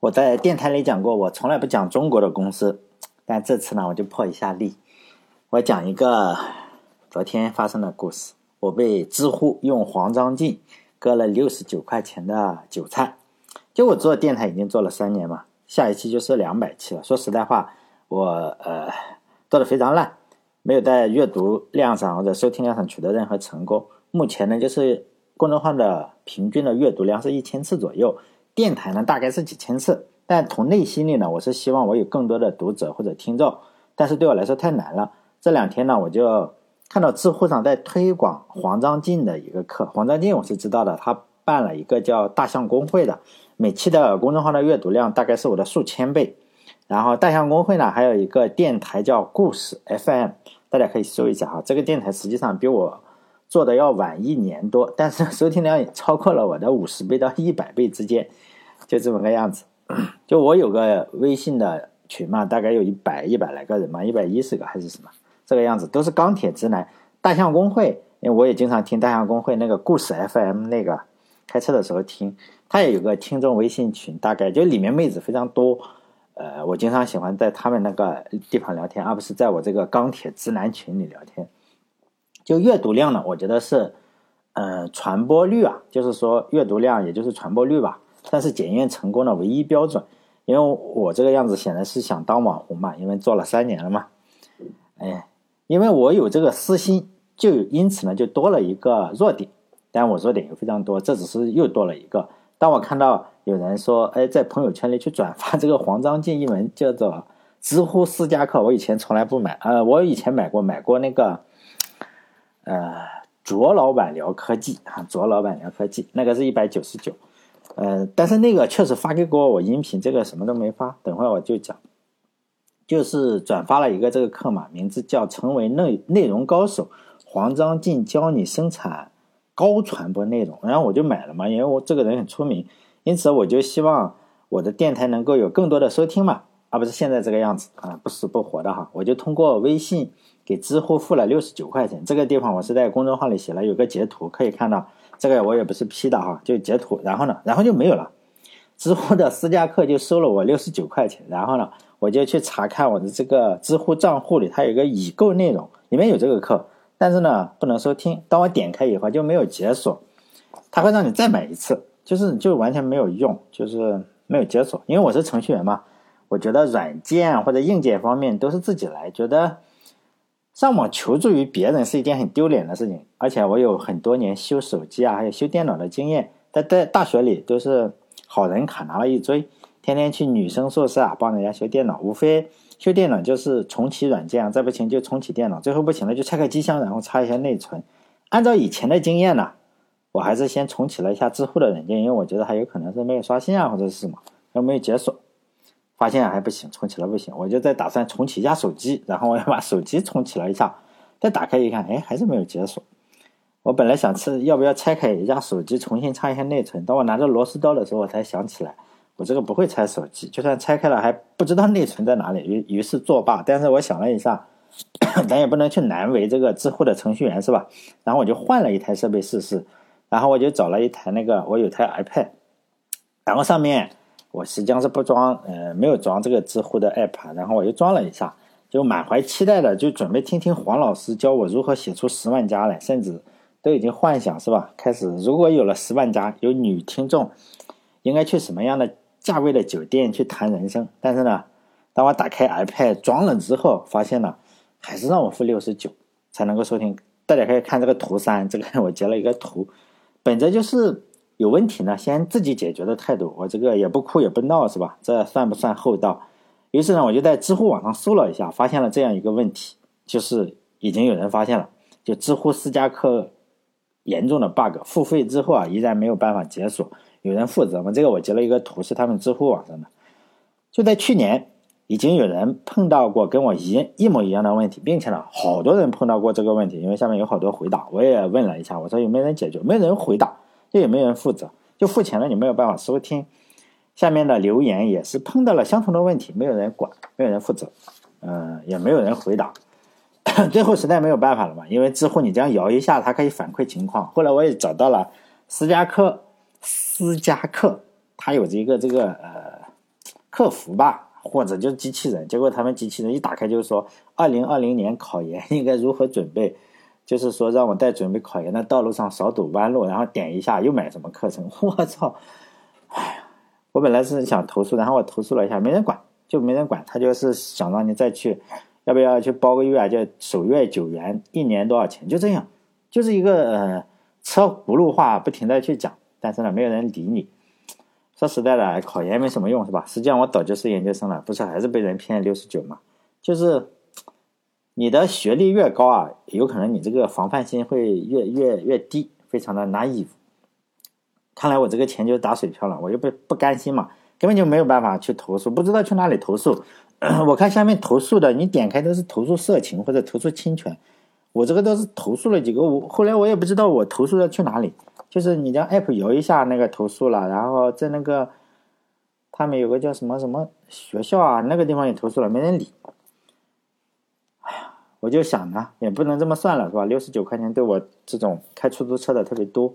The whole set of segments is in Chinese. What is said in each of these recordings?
我在电台里讲过，我从来不讲中国的公司，但这次呢，我就破一下例。我讲一个昨天发生的故事。我被知乎用黄章进割了六十九块钱的韭菜。就我做电台已经做了三年嘛，下一期就是两百期了。说实在话，我呃做的非常烂，没有在阅读量上或者收听量上取得任何成功。目前呢，就是公众号的平均的阅读量是一千次左右。电台呢大概是几千次，但从内心里呢，我是希望我有更多的读者或者听众，但是对我来说太难了。这两天呢，我就看到知乎上在推广黄章进的一个课。黄章进我是知道的，他办了一个叫大象公会的，每期的公众号的阅读量大概是我的数千倍。然后大象公会呢还有一个电台叫故事 FM，大家可以搜一下哈。这个电台实际上比我做的要晚一年多，但是 收听量也超过了我的五十倍到一百倍之间。就这么个样子，就我有个微信的群嘛，大概有一百一百来个人嘛，一百一十个还是什么，这个样子都是钢铁直男。大象公会，因为我也经常听大象公会那个故事 FM 那个，开车的时候听，他也有个听众微信群，大概就里面妹子非常多，呃，我经常喜欢在他们那个地方聊天，而不是在我这个钢铁直男群里聊天。就阅读量呢，我觉得是，呃，传播率啊，就是说阅读量也就是传播率吧。但是检验成功的唯一标准，因为我这个样子显然是想当网红嘛，因为做了三年了嘛，哎，因为我有这个私心，就因此呢就多了一个弱点，但我弱点又非常多，这只是又多了一个。当我看到有人说，哎，在朋友圈里去转发这个黄章进一文叫做知乎私家课，我以前从来不买，呃，我以前买过，买过那个，呃，卓老板聊科技啊，卓老板聊科技，那个是一百九十九。呃，但是那个确实发给过我音频，这个什么都没发。等会我就讲，就是转发了一个这个课嘛，名字叫“成为内内容高手”，黄章进教你生产高传播内容。然后我就买了嘛，因为我这个人很出名，因此我就希望我的电台能够有更多的收听嘛，而不是现在这个样子啊，不死不活的哈。我就通过微信给知乎付了六十九块钱，这个地方我是在公众号里写了，有个截图可以看到。这个我也不是 P 的哈，就截图，然后呢，然后就没有了。知乎的私家课就收了我六十九块钱，然后呢，我就去查看我的这个知乎账户里，它有个已购内容，里面有这个课，但是呢，不能收听。当我点开以后就没有解锁，它会让你再买一次，就是就完全没有用，就是没有解锁。因为我是程序员嘛，我觉得软件或者硬件方面都是自己来，觉得。上网求助于别人是一件很丢脸的事情，而且我有很多年修手机啊，还有修电脑的经验，在在大学里都是好人卡拿了一堆，天天去女生宿舍啊帮人家修电脑，无非修电脑就是重启软件啊，再不行就重启电脑，最后不行了就拆开机箱，然后插一下内存。按照以前的经验呢，我还是先重启了一下知乎的软件，因为我觉得还有可能是没有刷新啊或者是什么，又没有解锁。发现还不行，重启了不行，我就再打算重启一下手机，然后我要把手机重启了一下，再打开一看，哎，还是没有解锁。我本来想吃，要不要拆开一下手机，重新插一下内存？当我拿着螺丝刀的时候，我才想起来，我这个不会拆手机，就算拆开了，还不知道内存在哪里。于于是作罢。但是我想了一下，咱也不能去难为这个知乎的程序员是吧？然后我就换了一台设备试试，然后我就找了一台那个，我有台 iPad，然后上面。我实际上是不装，呃，没有装这个知乎的 app，然后我又装了一下，就满怀期待的就准备听听黄老师教我如何写出十万加来，甚至都已经幻想是吧？开始如果有了十万加，有女听众，应该去什么样的价位的酒店去谈人生？但是呢，当我打开 iPad 装了之后，发现呢，还是让我付六十九才能够收听。大家可以看这个图三，这个 我截了一个图，本着就是。有问题呢，先自己解决的态度，我这个也不哭也不闹，是吧？这算不算厚道？于是呢，我就在知乎网上搜了一下，发现了这样一个问题，就是已经有人发现了，就知乎私家课严重的 bug，付费之后啊，依然没有办法解锁，有人负责吗？这个我截了一个图，是他们知乎网上的。就在去年，已经有人碰到过跟我一一模一样的问题，并且呢，好多人碰到过这个问题，因为下面有好多回答，我也问了一下，我说有没有人解决？没人回答。这也没人负责，就付钱了，你没有办法收听。下面的留言也是碰到了相同的问题，没有人管，没有人负责，嗯，也没有人回答。最后实在没有办法了嘛，因为知乎你这样摇一下，它可以反馈情况。后来我也找到了私家课，私家课它有这个这个呃客服吧，或者就是机器人。结果他们机器人一打开就是说，二零二零年考研应该如何准备，就是说让我在准备考研的道路上少走弯路，然后点一下又买什么课程。我操！哎呀，我本来是想投诉，然后我投诉了一下，没人管，就没人管。他就是想让你再去，要不要去包个月啊？就首月九元，一年多少钱？就这样，就是一个呃车轱辘话，不停的去讲，但是呢，没有人理你。说实在的，考研没什么用，是吧？实际上我早就是研究生了，不是还是被人骗六十九嘛？就是你的学历越高啊，有可能你这个防范心会越越越低，非常的 naive。看来我这个钱就打水漂了，我又不不甘心嘛，根本就没有办法去投诉，不知道去哪里投诉。我看下面投诉的，你点开都是投诉色情或者投诉侵权，我这个都是投诉了几个，我后来我也不知道我投诉的去哪里。就是你将 app 摇一下，那个投诉了，然后在那个他们有个叫什么什么学校啊，那个地方也投诉了，没人理。我就想呢，也不能这么算了，是吧？六十九块钱对我这种开出租车的特别多，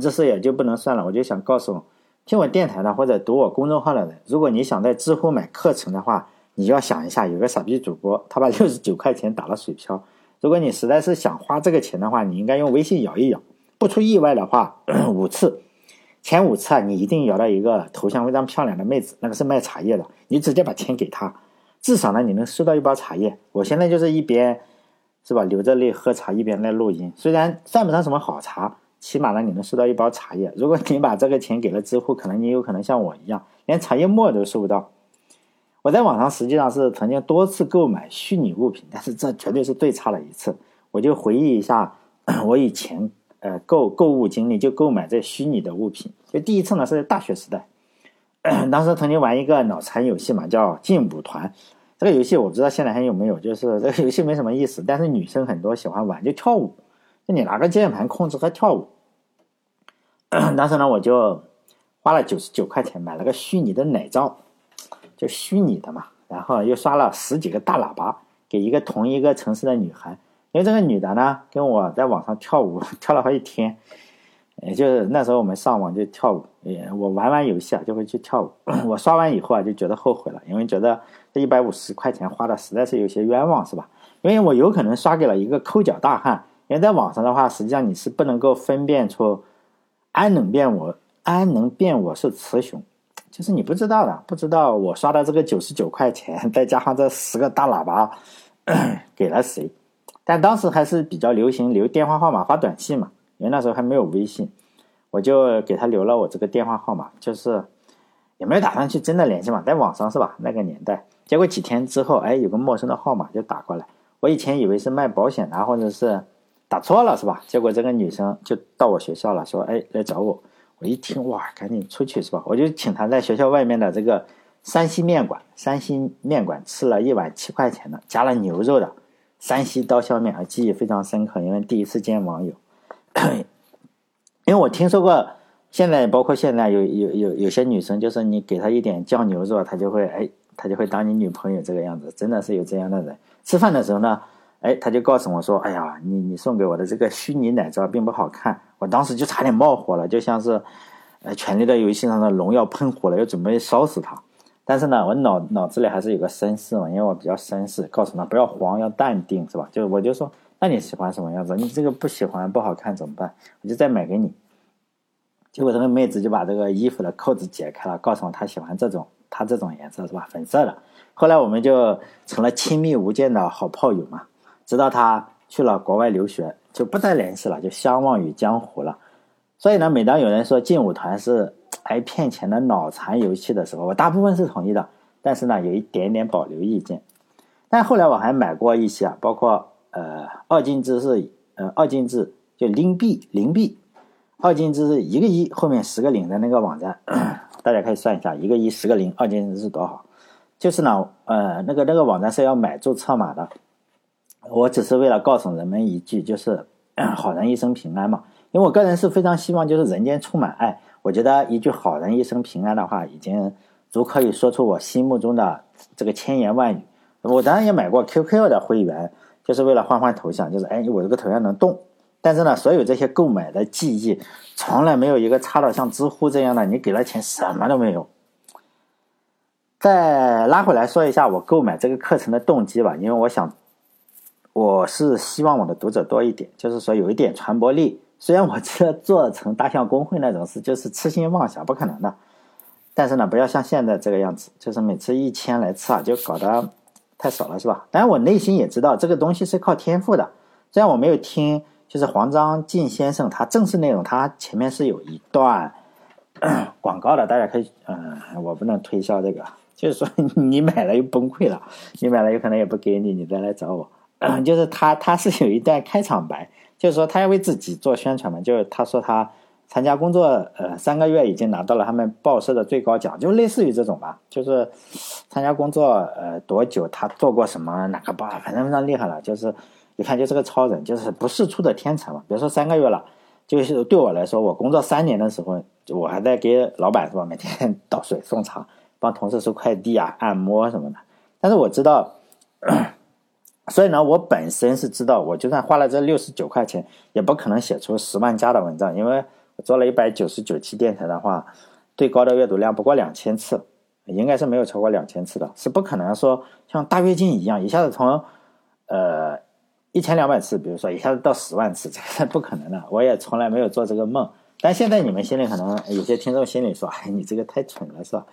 这事也就不能算了。我就想告诉听我电台的或者读我公众号的人，如果你想在知乎买课程的话，你要想一下，有个傻逼主播，他把六十九块钱打了水漂。如果你实在是想花这个钱的话，你应该用微信摇一摇。不出意外的话，五次，前五次啊，你一定摇到一个头像非常漂亮的妹子，那个是卖茶叶的，你直接把钱给她，至少呢，你能收到一包茶叶。我现在就是一边，是吧，流着泪喝茶，一边在录音。虽然算不上什么好茶，起码呢，你能收到一包茶叶。如果你把这个钱给了知乎，可能你有可能像我一样，连茶叶沫都收不到。我在网上实际上是曾经多次购买虚拟物品，但是这绝对是最差的一次。我就回忆一下 我以前。呃，购购物经历就购买这虚拟的物品。就第一次呢是在大学时代，当时曾经玩一个脑残游戏嘛，叫劲舞团。这个游戏我不知道现在还有没有，就是 这个游戏没什么意思，但是女生很多喜欢玩，就跳舞。就你拿个键盘控制和跳舞。当时呢，我就花了九十九块钱买了个虚拟的奶罩，就虚拟的嘛，然后又刷了十几个大喇叭给一个同一个城市的女孩。因为这个女的呢，跟我在网上跳舞 跳了好几天，也就是那时候我们上网就跳舞，也我玩完游戏啊就会去跳舞。我刷完以后啊就觉得后悔了，因为觉得这一百五十块钱花的实在是有些冤枉，是吧？因为我有可能刷给了一个抠脚大汉，因为在网上的话，实际上你是不能够分辨出安能辨我安能辨我是雌雄，就是你不知道的，不知道我刷的这个九十九块钱，再加上这十个大喇叭 给了谁。但当时还是比较流行留电话号码发短信嘛，因为那时候还没有微信，我就给他留了我这个电话号码，就是也没有打算去真的联系嘛，在网上是吧？那个年代，结果几天之后，哎，有个陌生的号码就打过来，我以前以为是卖保险的，或者是打错了是吧？结果这个女生就到我学校了，说哎来找我，我一听哇，赶紧出去是吧？我就请她在学校外面的这个山西面馆，山西面馆吃了一碗七块钱的，加了牛肉的。山西刀削面啊，记忆非常深刻，因为第一次见网友。因为我听说过，现在包括现在有有有有些女生，就是你给她一点酱牛肉，她就会哎，她就会当你女朋友这个样子，真的是有这样的人。吃饭的时候呢，哎，他就告诉我说：“哎呀，你你送给我的这个虚拟奶罩并不好看。”我当时就差点冒火了，就像是呃《权力的游戏》上的龙要喷火了，要准备烧死他。但是呢，我脑脑子里还是有个绅士嘛，因为我比较绅士，告诉他不要慌，要淡定，是吧？就我就说，那你喜欢什么样子？你这个不喜欢不好看怎么办？我就再买给你。结果这个妹子就把这个衣服的扣子解开了，告诉我她喜欢这种，她这种颜色是吧？粉色的。后来我们就成了亲密无间的好炮友嘛。直到她去了国外留学，就不再联系了，就相忘于江湖了。所以呢，每当有人说劲舞团是。挨骗钱的脑残游戏的时候，我大部分是同意的，但是呢，有一点点保留意见。但后来我还买过一些，包括呃二进制是呃二进制就零币零币，二进制是一个一后面十个零的那个网站，大家可以算一下，一个一十个零，二进制是多少？就是呢，呃那个那个网站是要买注册码的。我只是为了告诉人们一句，就是 好人一生平安嘛。因为我个人是非常希望就是人间充满爱。我觉得一句“好人一生平安”的话，已经足可以说出我心目中的这个千言万语。我当然也买过 QQ 的会员，就是为了换换头像，就是哎，我这个头像能动。但是呢，所有这些购买的记忆，从来没有一个差到像知乎这样的，你给了钱什么都没有。再拉回来说一下我购买这个课程的动机吧，因为我想，我是希望我的读者多一点，就是说有一点传播力。虽然我这做成大象公会那种事就是痴心妄想，不可能的。但是呢，不要像现在这个样子，就是每次一千来次啊，就搞得太少了，是吧？当然，我内心也知道这个东西是靠天赋的。虽然我没有听，就是黄章进先生他正式内容，他前面是有一段 广告的，大家可以，嗯，我不能推销这个。就是说，你买了又崩溃了，你买了有可能也不给你，你再来找我。就是他，他是有一段开场白，就是说他要为自己做宣传嘛。就是他说他参加工作呃三个月，已经拿到了他们报社的最高奖，就类似于这种吧。就是参加工作呃多久，他做过什么哪个报，反正非常厉害了。就是一看就是个超人，就是不世出的天才嘛。比如说三个月了，就是对我来说，我工作三年的时候，我还在给老板是吧，每天 倒水送茶。帮同事收快递啊，按摩什么的。但是我知道，所以呢，我本身是知道，我就算花了这六十九块钱，也不可能写出十万加的文章，因为做了一百九十九期电台的话，最高的阅读量不过两千次，应该是没有超过两千次的，是不可能说像大跃进一样一下子从呃一千两百次，比如说一下子到十万次，这是不可能的。我也从来没有做这个梦。但现在你们心里可能有些听众心里说：“哎，你这个太蠢了，是吧？”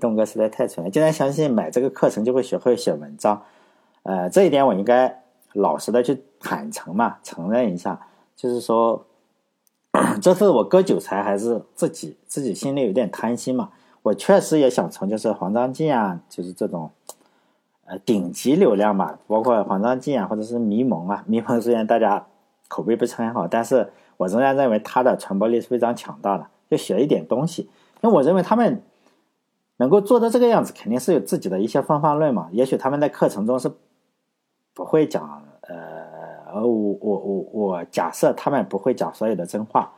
东哥实在太蠢了，竟然相信买这个课程就会学会写文章，呃，这一点我应该老实的去坦诚嘛，承认一下，就是说，这是我割韭菜还是自己自己心里有点贪心嘛？我确实也想从就是黄章进啊，就是这种，呃，顶级流量嘛，包括黄章进啊，或者是迷蒙啊，迷蒙虽然大家口碑不是很好，但是我仍然认为他的传播力是非常强大的，就学一点东西，因为我认为他们。能够做到这个样子，肯定是有自己的一些方法论嘛。也许他们在课程中是不会讲，呃，我我我我假设他们不会讲所有的真话，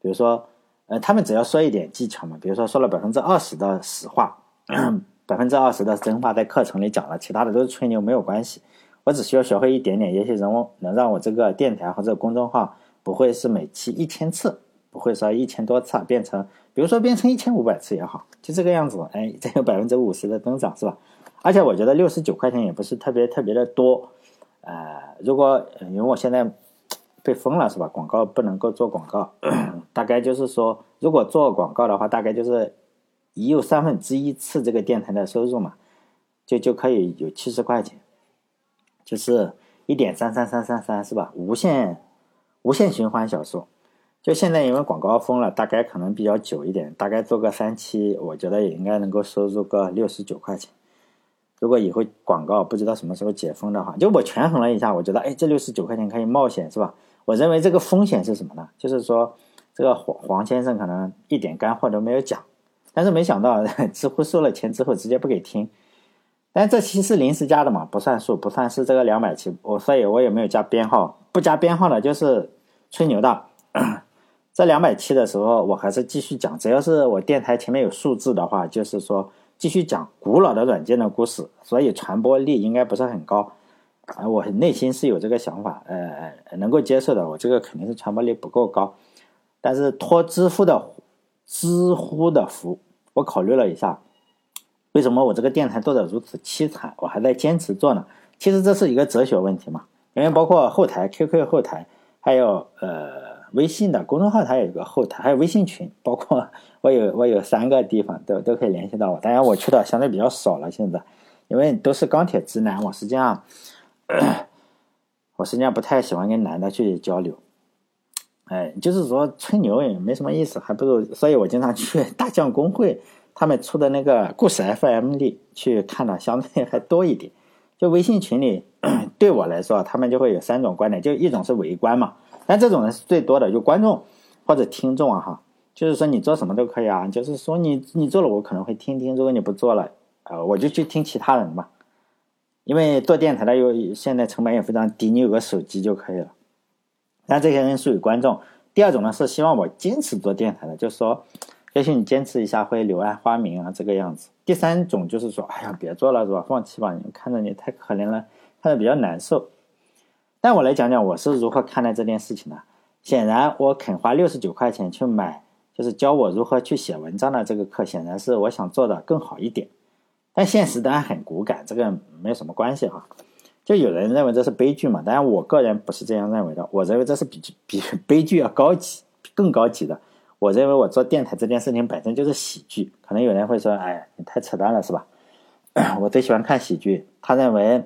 比如说，呃，他们只要说一点技巧嘛，比如说说了百分之二十的实话，百分之二十的真话在课程里讲了，其他的都是吹牛，没有关系。我只需要学会一点点，也许能能让我这个电台或者公众号不会是每期一千次，不会说一千多次变成。比如说变成一千五百次也好，就这个样子，哎，再有百分之五十的增长是吧？而且我觉得六十九块钱也不是特别特别的多，呃，如果因为我现在被封了是吧？广告不能够做广告，大概就是说，如果做广告的话，大概就是已有三分之一次这个电台的收入嘛，就就可以有七十块钱，就是一点三三三三三是吧？无限无限循环小说。就现在，因为广告封了，大概可能比较久一点，大概做个三期，我觉得也应该能够收入个六十九块钱。如果以后广告不知道什么时候解封的话，就我权衡了一下，我觉得，哎，这六十九块钱可以冒险，是吧？我认为这个风险是什么呢？就是说，这个黄黄先生可能一点干货都没有讲，但是没想到 知乎收了钱之后直接不给听。但这期是临时加的嘛，不算数，不算是这个两百期，我所以我也没有加编号，不加编号的就是吹牛的。这两百期的时候，我还是继续讲。只要是我电台前面有数字的话，就是说继续讲古老的软件的故事，所以传播力应该不是很高。啊，我内心是有这个想法，呃，能够接受的。我这个肯定是传播力不够高，但是托知乎的知乎的福，我考虑了一下，为什么我这个电台做的如此凄惨，我还在坚持做呢？其实这是一个哲学问题嘛，因为包括后台 QQ 后台，还有呃。微信的公众号它有一个后台，还有微信群，包括我有我有三个地方都都可以联系到我。当然我去的相对比较少了，现在因为都是钢铁直男，我实际上 我实际上不太喜欢跟男的去交流。哎，就是说吹牛也没什么意思，还不如，所以我经常去 大将公会他们出的那个故事 FM 里去看的，相对还多一点。就微信群里 对我来说，他们就会有三种观点，就一种是围观嘛。但这种人是最多的，就观众或者听众啊，哈，就是说你做什么都可以啊，就是说你你做了，我可能会听听；如果你不做了，啊，我就去听其他人嘛。因为做电台的有现在成本也非常低，你有个手机就可以了。但这些人属于观众。第二种呢是希望我坚持做电台的，就是说，也许你坚持一下会柳暗花明啊，这个样子。第三种就是说，哎呀，别做了是吧？放弃吧，你看着你太可怜了，看着比较难受。那我来讲讲我是如何看待这件事情的。显然，我肯花六十九块钱去买，就是教我如何去写文章的这个课，显然是我想做的更好一点。但现实当然很骨感，这个没有什么关系哈。就有人认为这是悲剧嘛，当然我个人不是这样认为的，我认为这是比 比悲剧要高级、更高级的。我认为我做电台这件事情本身就是喜剧。可能有人会说：“哎，你太扯淡了，是吧？” 我最喜欢看喜剧。他认为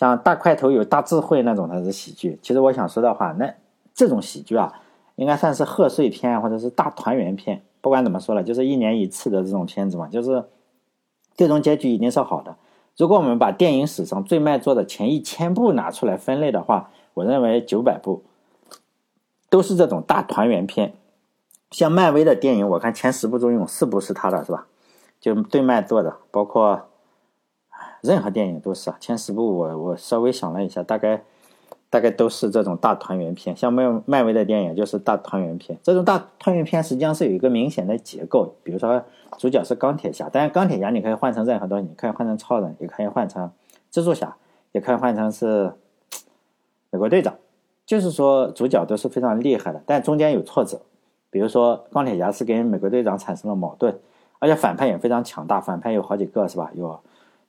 像大块头有大智慧那种才是喜剧。其实我想说的话，那这种喜剧啊，应该算是贺岁片或者是大团圆片。不管怎么说了，就是一年一次的这种片子嘛，就是最终结局一定是好的。如果我们把电影史上最卖座的前一千部拿出来分类的话，我认为九百部都是这种大团圆片。像漫威的电影，我看前十部中有四部是他的，是吧？就最卖座的，包括任何电影都是啊。前十部我我稍微想了一下，大概。大概都是这种大团圆片，像漫漫威的电影就是大团圆片。这种大团圆片实际上是有一个明显的结构，比如说主角是钢铁侠，但是钢铁侠你可以换成任何东西，你可以换成超人，也可以换成蜘蛛侠，也可以换成是美国队长。就是说主角都是非常厉害的，但中间有挫折，比如说钢铁侠是跟美国队长产生了矛盾，而且反派也非常强大，反派有好几个是吧？有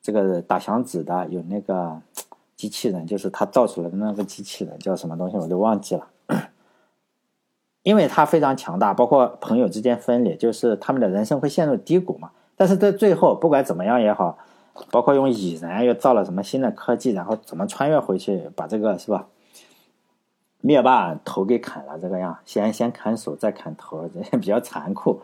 这个打响指的，有那个。机器人就是他造出来的那个机器人，叫什么东西我都忘记了。因为他非常强大，包括朋友之间分裂，就是他们的人生会陷入低谷嘛。但是在最后，不管怎么样也好，包括用蚁人又造了什么新的科技，然后怎么穿越回去，把这个是吧？灭霸头给砍了，这个样，先先砍手再砍头，这 比较残酷。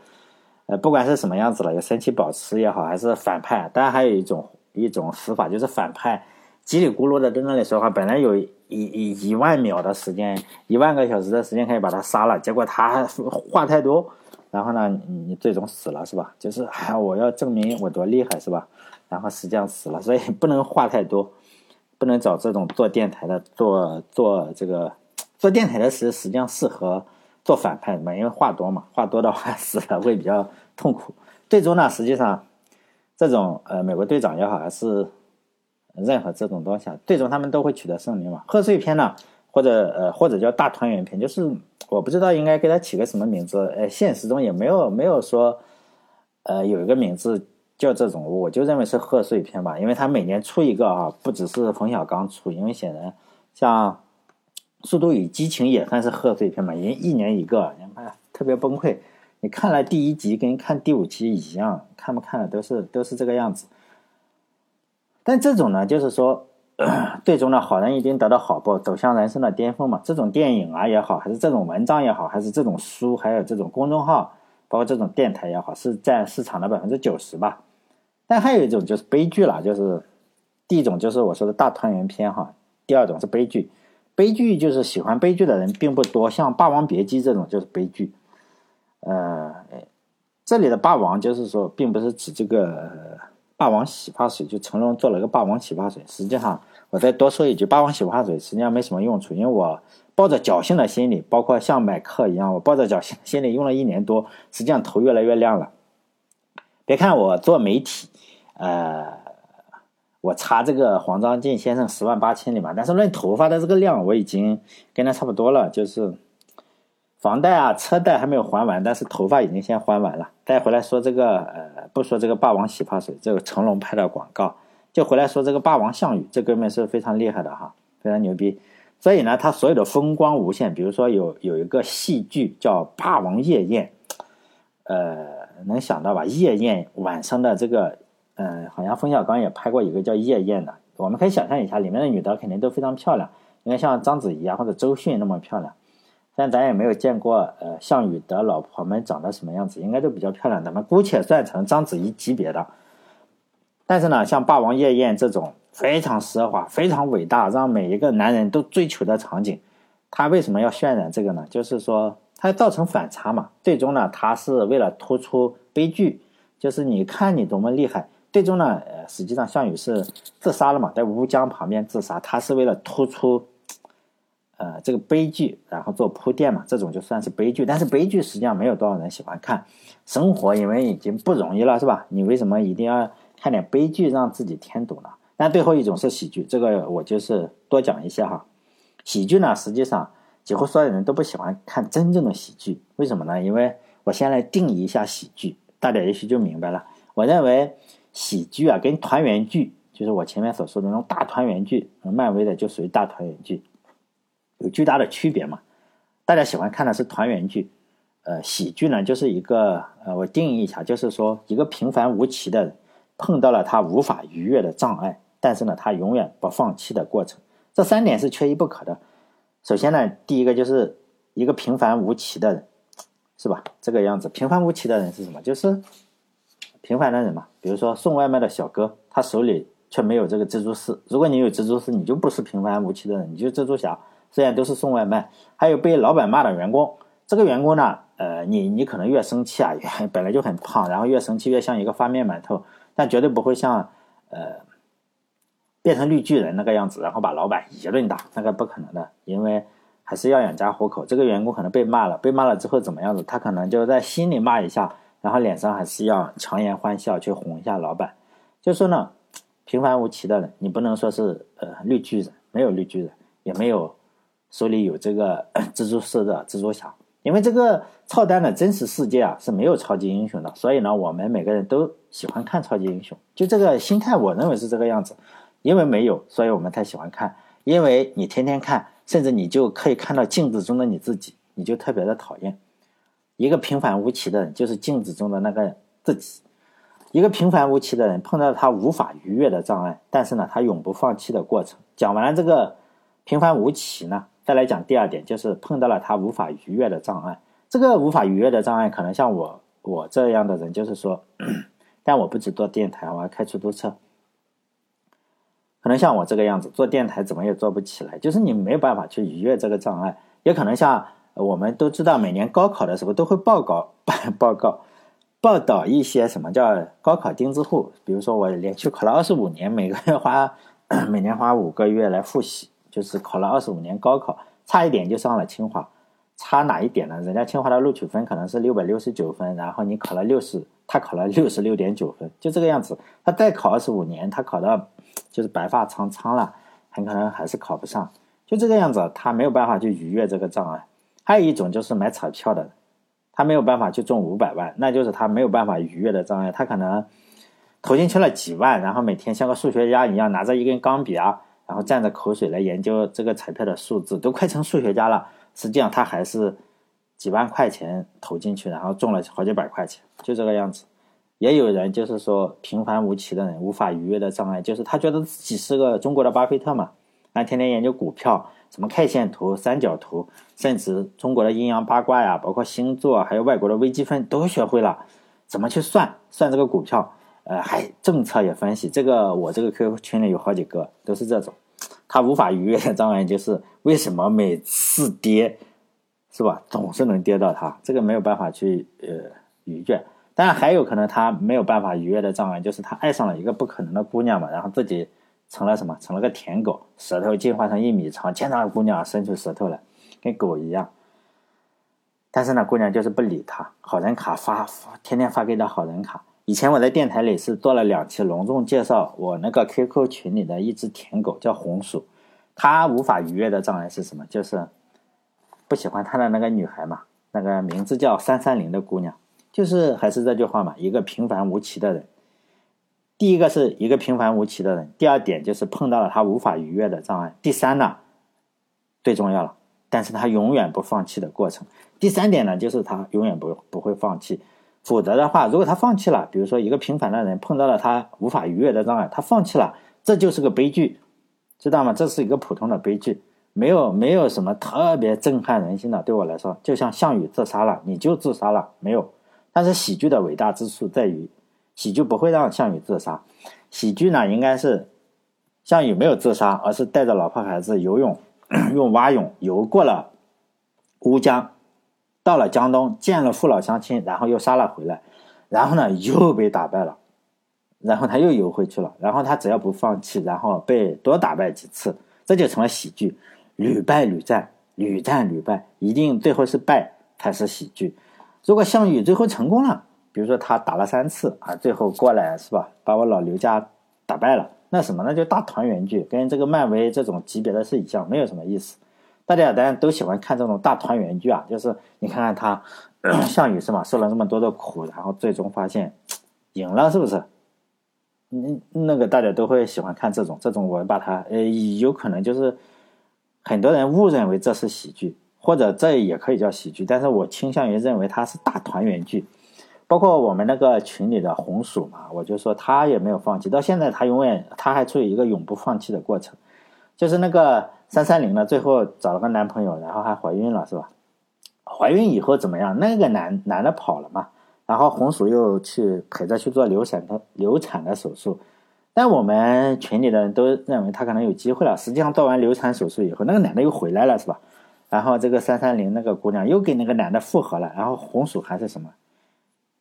呃，不管是什么样子了，有神奇宝石也好，还是反派，当然还有一种一种死法，就是反派。叽里咕噜的在那里说话，本来有一一一万秒的时间，一万个小时的时间可以把他杀了，结果他话太多，然后呢，你你最终死了是吧？就是哎，我要证明我多厉害是吧？然后实际上死了，所以不能话太多，不能找这种做电台的，做做这个做电台的时实际上适合做反派嘛，因为话多嘛，话多的话 死了会比较痛苦。最终呢，实际上这种呃，美国队长也好，还是。任何这种东西啊，最终他们都会取得胜利嘛。贺岁片呢，或者呃，或者叫大团圆片，就是我不知道应该给它起个什么名字。呃，现实中也没有没有说，呃，有一个名字叫这种，我就认为是贺岁片吧，因为它每年出一个啊，不只是冯小刚出，因为显然像《速度与激情》也算是贺岁片嘛，一一年一个，你看特别崩溃。你看了第一集跟看第五集一样，看不看的都是都是这个样子。但这种呢，就是说，最终呢，好人一定得到好报，走向人生的巅峰嘛。这种电影啊也好，还是这种文章也好，还是这种书，还有这种公众号，包括这种电台也好，是占市场的百分之九十吧。但还有一种就是悲剧了，就是第一种就是我说的大团圆片哈，第二种是悲剧。悲剧就是喜欢悲剧的人并不多，像《霸王别姬》这种就是悲剧。呃，这里的霸王就是说，并不是指这个。霸王洗发水就成龙做了一个霸王洗发水，实际上我再多说一句，霸王洗发水实际上没什么用处，因为我抱着侥幸的心理，包括像买课一样，我抱着侥幸心理用了一年多，实际上头越来越亮了。别看我做媒体，呃，我查这个黄章进先生十万八千里嘛，但是论头发的这个量，我已经跟他差不多了，就是。房贷啊，车贷还没有还完，但是头发已经先还完了。再回来说这个，呃，不说这个霸王洗发水，这个成龙拍的广告，就回来说这个霸王项羽，这哥们是非常厉害的哈，非常牛逼。所以呢，他所有的风光无限。比如说有有一个戏剧叫《霸王夜宴》，呃，能想到吧？夜宴晚上的这个，嗯，好像冯小刚也拍过一个叫《夜宴》的。我们可以想象一下，里面的女的肯定都非常漂亮，应该像章子怡啊或者周迅那么漂亮。但咱也没有见过，呃，项羽的老婆们长得什么样子，应该都比较漂亮。咱们姑且算成章子怡级别的。但是呢，像《霸王夜宴》这种非常奢华、非常伟大，让每一个男人都追求的场景，他为什么要渲染这个呢？就是说，它造成反差嘛。最终呢，他是为了突出悲剧，就是你看你多么厉害。最终呢，呃，实际上项羽是自杀了嘛，在乌江旁边自杀，他是为了突出。呃，这个悲剧，然后做铺垫嘛，这种就算是悲剧。但是悲剧实际上没有多少人喜欢看。生活因为已经不容易了，是吧？你为什么一定要看点悲剧让自己添堵呢？但最后一种是喜剧，这个我就是多讲一些哈。喜剧呢，实际上几乎所有人都不喜欢看真正的喜剧，为什么呢？因为我先来定义一下喜剧，大家也许就明白了。我认为喜剧啊，跟团圆剧，就是我前面所说的那种大团圆剧，漫威的就属于大团圆剧，有巨大的区别嘛。大家喜欢看的是团圆剧，呃，喜剧呢就是一个呃，我定义一下，就是说一个平凡无奇的人碰到了他无法逾越的障碍，但是呢，他永远不放弃的过程。这三点是缺一不可的。首先呢，第一个就是一个平凡无奇的人，是吧？这个样子，平凡无奇的人是什么？就是平凡的人嘛。比如说送外卖的小哥，他手里却没有这个蜘蛛丝。如果你有蜘蛛丝，你就不是平凡无奇的人，你就蜘蛛侠。虽然都是送外卖，还有被老板骂的员工。这个员工呢，呃，你你可能越生气啊，本来就很胖，然后越生气越像一个发面馒头，但绝对不会像呃。变成绿巨人那个样子，然后把老板一顿打，那个不可能的，因为还是要养家糊口。这个员工可能被骂了，被骂了之后怎么样子？他可能就在心里骂一下，然后脸上还是要强颜欢笑去哄一下老板。就说呢，平凡无奇的人，你不能说是呃绿巨人，没有绿巨人，也没有手里有这个 蜘蛛丝的 蜘蛛侠，因为这个操蛋的真实世界啊是没有超级英雄的，所以呢，我们每个人都喜欢看超级英雄，就这个心态，我认为是这个样子。因为没有，所以我们才喜欢看。因为你天天看，甚至你就可以看到镜子中的你自己，你就特别的讨厌。一个平凡无奇的人，就是镜子中的那个自己。一个平凡无奇的人碰到他无法逾越的障碍，但是呢，他永不放弃的过程。讲完了这个平凡无奇呢，再来讲第二点，就是碰到了他无法逾越的障碍。这个无法逾越的障碍，可能像我我这样的人，就是说，但我不只做电台，我还开出租车。可能像我这个样子做电台怎么也做不起来，就是你没有办法去逾越这个障碍。也可能像我们都知道，每年高考的时候都会报告报告报道一些什么叫高考钉子户。比如说我连续考了二十五年，每个月花 每年花五个月来复习，就是考了二十五年高考，差一点就上了清华。差哪一点呢？人家清华的录取分可能是六百六十九分，然后你考了六十，他考了六十六点九分，就这个样子。他再考二十五年，他考到。就是白发苍苍了，很可能还是考不上，就这个样子，他没有办法去逾越这个障碍。还有一种就是买彩票的，他没有办法去中五百万，那就是他没有办法逾越的障碍。他可能投进去了几万，然后每天像个数学家一样拿着一根钢笔啊，然后蘸着口水来研究这个彩票的数字，都快成数学家了。实际上他还是几万块钱投进去，然后中了好几百块钱，就这个样子。也有人就是说平凡无奇的人无法逾越的障碍，就是他觉得自己是个中国的巴菲特嘛，那天天研究股票，什么 K 线图、三角图，甚至中国的阴阳八卦呀，包括星座，还有外国的微积分都学会了，怎么去算算这个股票，呃，还政策也分析。这个我这个 QQ 群里有好几个都是这种，他无法逾越的障碍就是为什么每次跌，是吧，总是能跌到他，这个没有办法去呃逾越。当然还有可能他没有办法逾越的障碍，就是他爱上了一个不可能的姑娘嘛，然后自己成了什么，成了个舔狗，舌头进化成一米长，见到姑娘伸出舌头来，跟狗一样。但是呢，姑娘就是不理他，好人卡发发，天天发给他好人卡。以前我在电台里是做了两期隆重介绍我那个 QQ 群里的一只舔狗，叫红薯，他无法逾越的障碍是什么？就是不喜欢他的那个女孩嘛，那个名字叫三三零的姑娘。就是还是这句话嘛，一个平凡无奇的人，第一个是一个平凡无奇的人，第二点就是碰到了他无法逾越的障碍，第三呢最重要了，但是他永远不放弃的过程。第三点呢，就是他永远不不会放弃，否则的话，如果他放弃了，比如说一个平凡的人碰到了他无法逾越的障碍，他放弃了，这就是个悲剧，知道吗？这是一个普通的悲剧，没有没有什么特别震撼人心的。对我来说，就像项羽自杀了，你就自杀了，没有。但是喜剧的伟大之处在于，喜剧不会让项羽自杀。喜剧呢，应该是项羽没有自杀，而是带着老婆孩子游泳，用蛙泳游过了乌江，到了江东见了父老乡亲，然后又杀了回来，然后呢又被打败了，然后他又游回去了，然后他只要不放弃，然后被多打败几次，这就成了喜剧。屡败屡战，屡战屡败，一定最后是败才是喜剧。如果项羽最后成功了，比如说他打了三次啊，最后过来是吧，把我老刘家打败了，那什么，那就大团圆剧，跟这个漫威这种级别的是一样，没有什么意思。大家当然都喜欢看这种大团圆剧啊，就是你看看他 项羽是吧，受了那么多的苦，然后最终发现赢了，是不是？嗯，那个大家都会喜欢看这种，这种我把它呃，有可能就是很多人误认为这是喜剧，或者这也可以叫喜剧，但是我倾向于认为它是大团圆剧。包括我们那个群里的红薯嘛，我就说他也没有放弃，到现在他永远他还处于一个永不放弃的过程。就是那个三三零呢，最后找了个男朋友，然后还怀孕了，是吧？怀孕以后怎么样？那个男男的跑了嘛？然后红薯又去陪着去做流产的流产的手术，但我们群里的人都认为他可能有机会了。实际上做完流产手术以后，那个男的又回来了，是吧？然后这个三三零那个姑娘又跟那个男的复合了，然后红薯还是什么？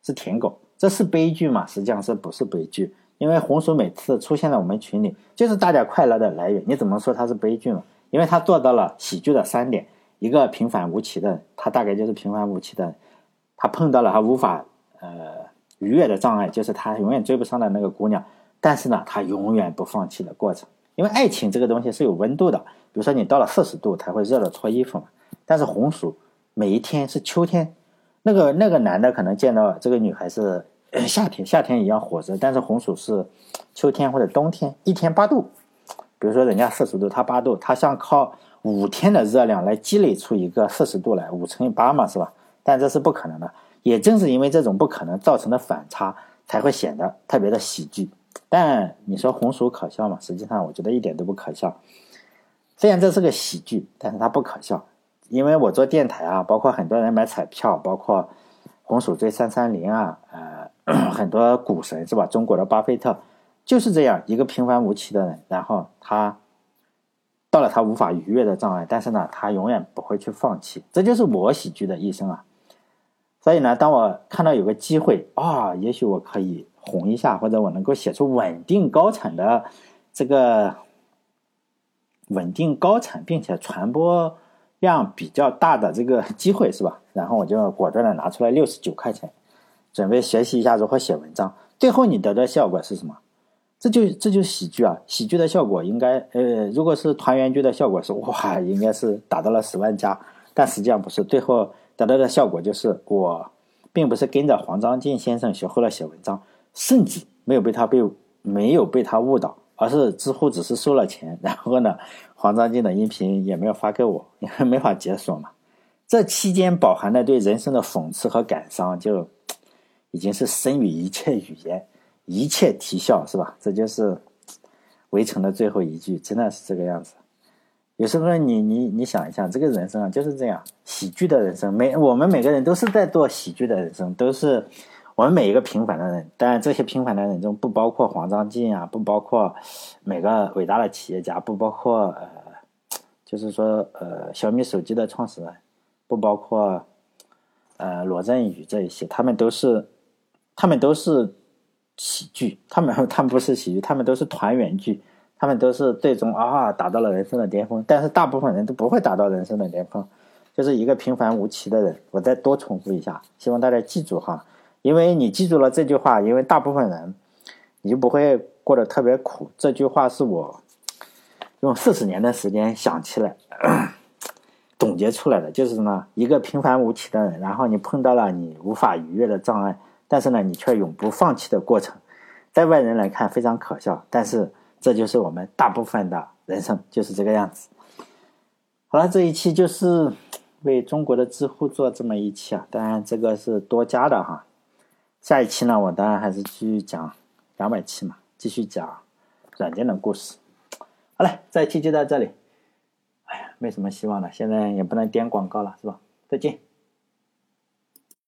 是舔狗，这是悲剧吗？实际上是不是悲剧？因为红薯每次出现在我们群里，就是大家快乐的来源。你怎么说它是悲剧呢？因为他做到了喜剧的三点：一个平凡无奇的，他大概就是平凡无奇的，他碰到了他无法。呃，愉悦的障碍就是他永远追不上的那个姑娘，但是呢，他永远不放弃的过程。因为爱情这个东西是有温度的，比如说你到了四十度才会热的脱衣服嘛。但是红薯每一天是秋天，那个那个男的可能见到这个女孩是夏天，夏天一样火热，但是红薯是秋天或者冬天，一天八度。比如说人家四十度，他八度，他想靠五天的热量来积累出一个四十度来，五乘以八嘛，是吧？但这是不可能的。也正是因为这种不可能造成的反差，才会显得特别的喜剧。但你说红薯可笑吗？实际上，我觉得一点都不可笑。虽然这是个喜剧，但是它不可笑。因为我做电台啊，包括很多人买彩票，包括红薯追三三零啊，呃，很多股神是吧？中国的巴菲特就是这样一个平凡无奇的人，然后他到了他无法逾越的障碍，但是呢，他永远不会去放弃。这就是我喜剧的一生啊。所以呢，当我看到有个机会啊，也许我可以红一下，或者我能够写出稳定高产的这个稳定高产并且传播量比较大的这个机会，是吧？然后我就果断的拿出来六十九块钱，准备学习一下如何写文章。最后你得到效果是什么？这就这就喜剧啊！喜剧的效果应该，呃，如果是团圆剧的效果是哇，应该是达到了十万加，但实际上不是，最后。得到的效果就是，我并不是跟着黄章进先生学会了写文章，甚至没有被他被没有被他误导，而是知乎只是收了钱，然后呢，黄章进的音频也没有发给我，因为没法解锁嘛。这期间饱含的对人生的讽刺和感伤，就已经是深于一切语言，一切啼笑，是吧？这就是围城的最后一句，真的是这个样子。有时候你你你想一下，这个人生啊就是这样，喜剧的人生，每我们每个人都是在做喜剧的人生，都是我们每一个平凡的人。当然，这些平凡的人中不包括黄章进啊，不包括每个伟大的企业家，不包括呃，就是说呃小米手机的创始人，不包括呃罗振宇这一些，他们都是他们都是喜剧，他们 他们不是喜剧，他们都是团圆剧。他们都是最终啊达到了人生的巅峰，但是大部分人都不会达到人生的巅峰，就是一个平凡无奇的人。我再多重复一下，希望大家记住哈，因为你记住了这句话，因为大部分人你就不会过得特别苦。这句话是我用四十年的时间想起来总结出来的，就是呢，一个平凡无奇的人，然后你碰到了你无法逾越的障碍，但是呢，你却永不放弃的过程，在外人来看非常可笑，但是。这就是我们大部分的人生就是这个样子。好了，这一期就是为中国的知乎做这么一期啊，当然这个是多加的哈。下一期呢，我当然还是继续讲两百期嘛，继续讲软件的故事。好嘞，这一期就到这里。哎呀，没什么希望了，现在也不能点广告了，是吧？再见。